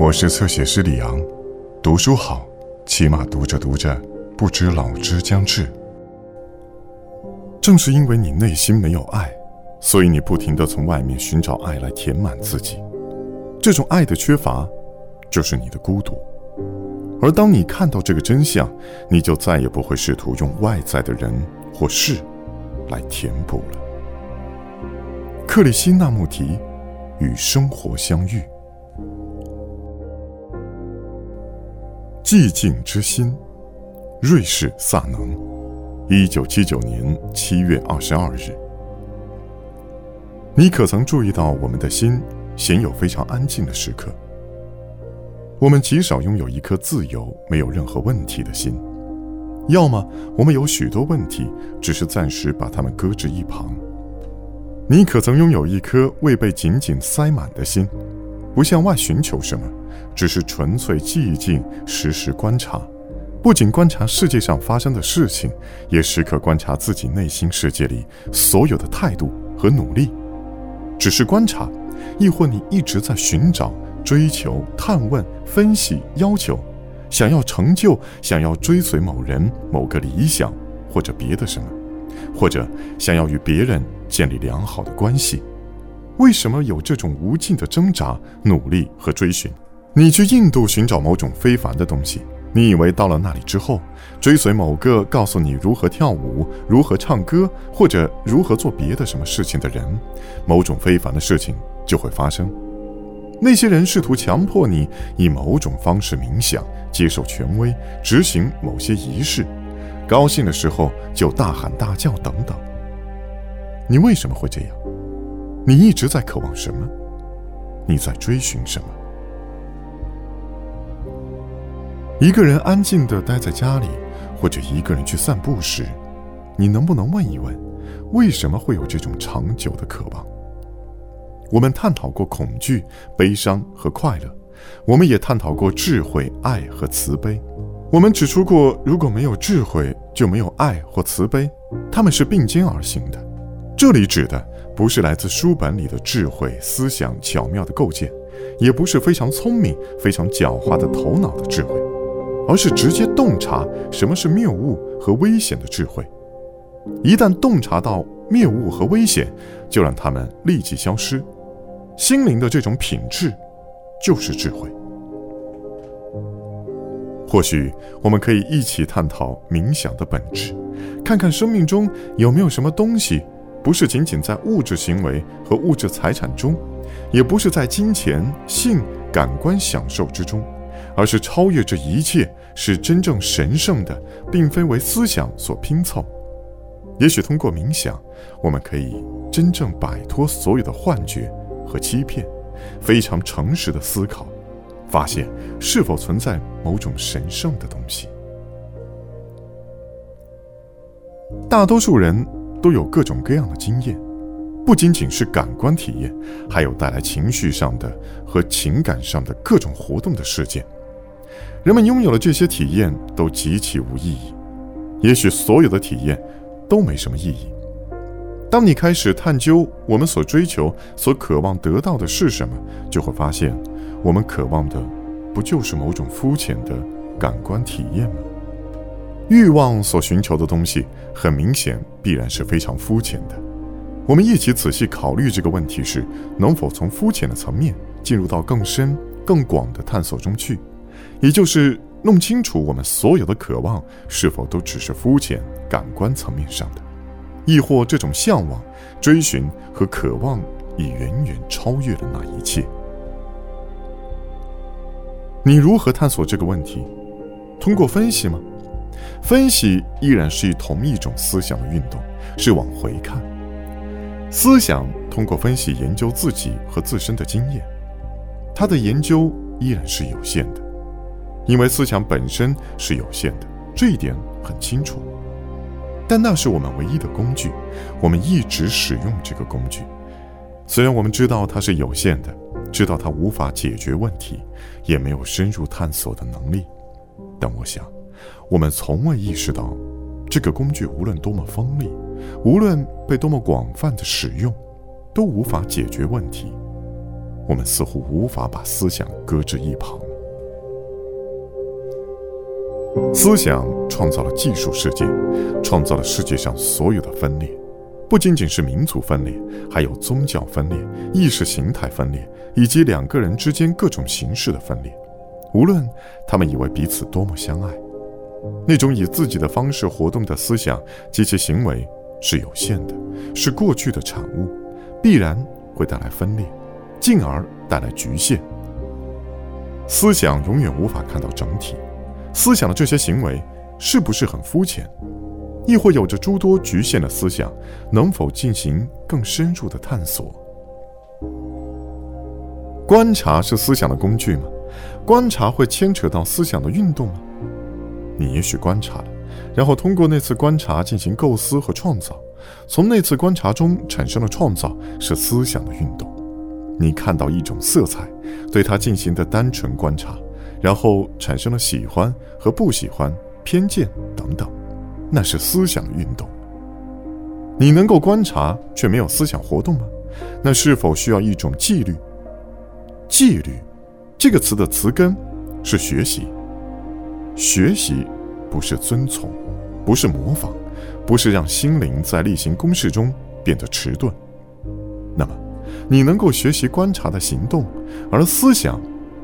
我是侧写师李昂，读书好，起码读着读着，不知老之将至。正是因为你内心没有爱，所以你不停的从外面寻找爱来填满自己。这种爱的缺乏，就是你的孤独。而当你看到这个真相，你就再也不会试图用外在的人或事来填补了。克里希那穆提与生活相遇。寂静之心，瑞士萨能，一九七九年七月二十二日。你可曾注意到，我们的心鲜有非常安静的时刻？我们极少拥有一颗自由、没有任何问题的心，要么我们有许多问题，只是暂时把它们搁置一旁。你可曾拥有一颗未被紧紧塞满的心，不向外寻求什么？只是纯粹寂静，时时观察，不仅观察世界上发生的事情，也时刻观察自己内心世界里所有的态度和努力。只是观察，亦或你一直在寻找、追求、探问、分析、要求，想要成就，想要追随某人、某个理想，或者别的什么，或者想要与别人建立良好的关系。为什么有这种无尽的挣扎、努力和追寻？你去印度寻找某种非凡的东西，你以为到了那里之后，追随某个告诉你如何跳舞、如何唱歌或者如何做别的什么事情的人，某种非凡的事情就会发生。那些人试图强迫你以某种方式冥想、接受权威、执行某些仪式，高兴的时候就大喊大叫等等。你为什么会这样？你一直在渴望什么？你在追寻什么？一个人安静地待在家里，或者一个人去散步时，你能不能问一问，为什么会有这种长久的渴望？我们探讨过恐惧、悲伤和快乐，我们也探讨过智慧、爱和慈悲。我们指出过，如果没有智慧，就没有爱或慈悲，它们是并肩而行的。这里指的不是来自书本里的智慧、思想巧妙的构建，也不是非常聪明、非常狡猾的头脑的智慧。而是直接洞察什么是谬误和危险的智慧。一旦洞察到谬误和危险，就让他们立即消失。心灵的这种品质，就是智慧。或许我们可以一起探讨冥想的本质，看看生命中有没有什么东西，不是仅仅在物质行为和物质财产中，也不是在金钱、性、感官享受之中。而是超越这一切，是真正神圣的，并非为思想所拼凑。也许通过冥想，我们可以真正摆脱所有的幻觉和欺骗，非常诚实的思考，发现是否存在某种神圣的东西。大多数人都有各种各样的经验，不仅仅是感官体验，还有带来情绪上的和情感上的各种活动的事件。人们拥有了这些体验都极其无意义，也许所有的体验都没什么意义。当你开始探究我们所追求、所渴望得到的是什么，就会发现，我们渴望的不就是某种肤浅的感官体验吗？欲望所寻求的东西，很明显必然是非常肤浅的。我们一起仔细考虑这个问题时，能否从肤浅的层面进入到更深、更广的探索中去？也就是弄清楚我们所有的渴望是否都只是肤浅感官层面上的，亦或这种向往、追寻和渴望已远远超越了那一切。你如何探索这个问题？通过分析吗？分析依然是同一种思想的运动，是往回看。思想通过分析研究自己和自身的经验，它的研究依然是有限的。因为思想本身是有限的，这一点很清楚。但那是我们唯一的工具，我们一直使用这个工具。虽然我们知道它是有限的，知道它无法解决问题，也没有深入探索的能力，但我想，我们从未意识到，这个工具无论多么锋利，无论被多么广泛的使用，都无法解决问题。我们似乎无法把思想搁置一旁。思想创造了技术世界，创造了世界上所有的分裂，不仅仅是民族分裂，还有宗教分裂、意识形态分裂，以及两个人之间各种形式的分裂。无论他们以为彼此多么相爱，那种以自己的方式活动的思想及其行为是有限的，是过去的产物，必然会带来分裂，进而带来局限。思想永远无法看到整体。思想的这些行为是不是很肤浅，亦或有着诸多局限的思想？能否进行更深入的探索？观察是思想的工具吗？观察会牵扯到思想的运动吗？你也许观察了，然后通过那次观察进行构思和创造，从那次观察中产生了创造，是思想的运动。你看到一种色彩，对它进行的单纯观察。然后产生了喜欢和不喜欢、偏见等等，那是思想的运动。你能够观察却没有思想活动吗？那是否需要一种纪律？纪律这个词的词根是学习。学习不是遵从，不是模仿，不是让心灵在例行公事中变得迟钝。那么，你能够学习观察的行动，而思想。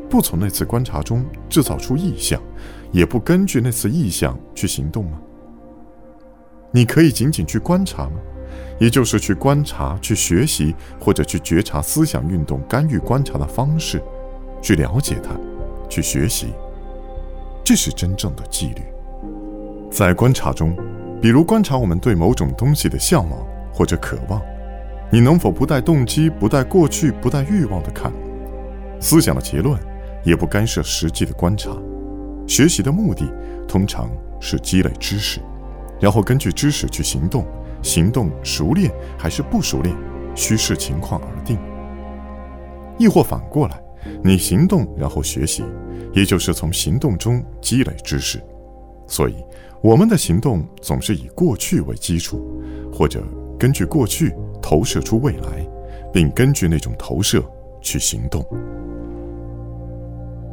不从那次观察中制造出意象，也不根据那次意象去行动吗？你可以仅仅去观察吗？也就是去观察、去学习或者去觉察思想运动干预观察的方式，去了解它，去学习。这是真正的纪律。在观察中，比如观察我们对某种东西的向往或者渴望，你能否不带动机、不带过去、不带欲望的看思想的结论？也不干涉实际的观察，学习的目的通常是积累知识，然后根据知识去行动。行动熟练还是不熟练，需视情况而定。亦或反过来，你行动然后学习，也就是从行动中积累知识。所以，我们的行动总是以过去为基础，或者根据过去投射出未来，并根据那种投射去行动。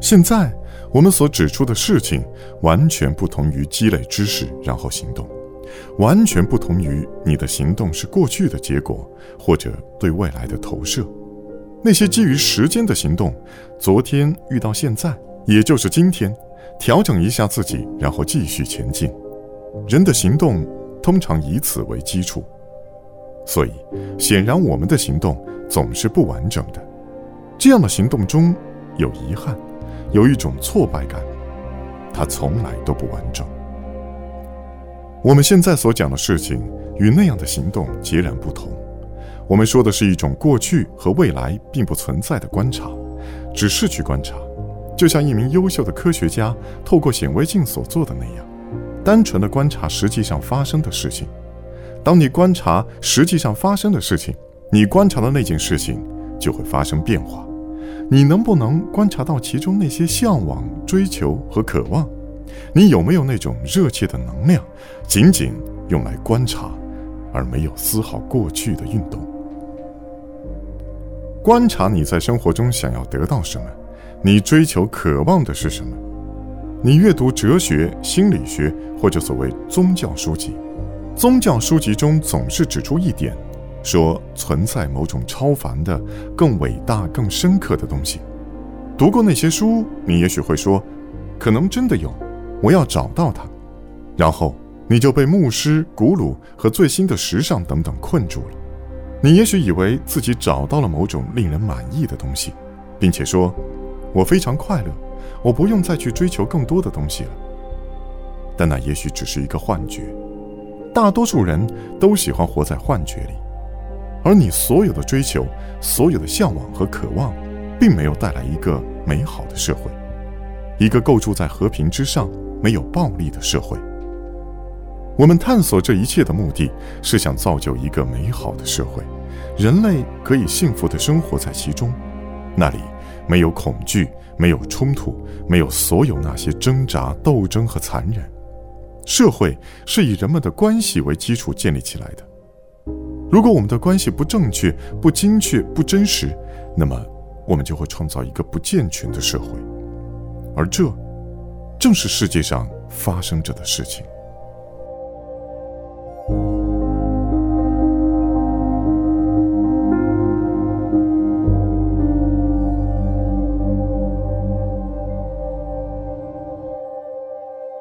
现在我们所指出的事情，完全不同于积累知识然后行动，完全不同于你的行动是过去的结果或者对未来的投射。那些基于时间的行动，昨天遇到现在，也就是今天，调整一下自己，然后继续前进。人的行动通常以此为基础，所以显然我们的行动总是不完整的。这样的行动中有遗憾。有一种挫败感，它从来都不完整。我们现在所讲的事情与那样的行动截然不同。我们说的是一种过去和未来并不存在的观察，只是去观察，就像一名优秀的科学家透过显微镜所做的那样，单纯的观察实际上发生的事情。当你观察实际上发生的事情，你观察的那件事情就会发生变化。你能不能观察到其中那些向往、追求和渴望？你有没有那种热切的能量，仅仅用来观察，而没有丝毫过去的运动？观察你在生活中想要得到什么，你追求、渴望的是什么？你阅读哲学、心理学或者所谓宗教书籍，宗教书籍中总是指出一点。说存在某种超凡的、更伟大、更深刻的东西。读过那些书，你也许会说，可能真的有，我要找到它。然后你就被牧师、古鲁和最新的时尚等等困住了。你也许以为自己找到了某种令人满意的东西，并且说，我非常快乐，我不用再去追求更多的东西了。但那也许只是一个幻觉。大多数人都喜欢活在幻觉里。而你所有的追求、所有的向往和渴望，并没有带来一个美好的社会，一个构筑在和平之上、没有暴力的社会。我们探索这一切的目的是想造就一个美好的社会，人类可以幸福地生活在其中，那里没有恐惧，没有冲突，没有所有那些挣扎、斗争和残忍。社会是以人们的关系为基础建立起来的。如果我们的关系不正确、不精确、不真实，那么我们就会创造一个不健全的社会，而这正是世界上发生着的事情。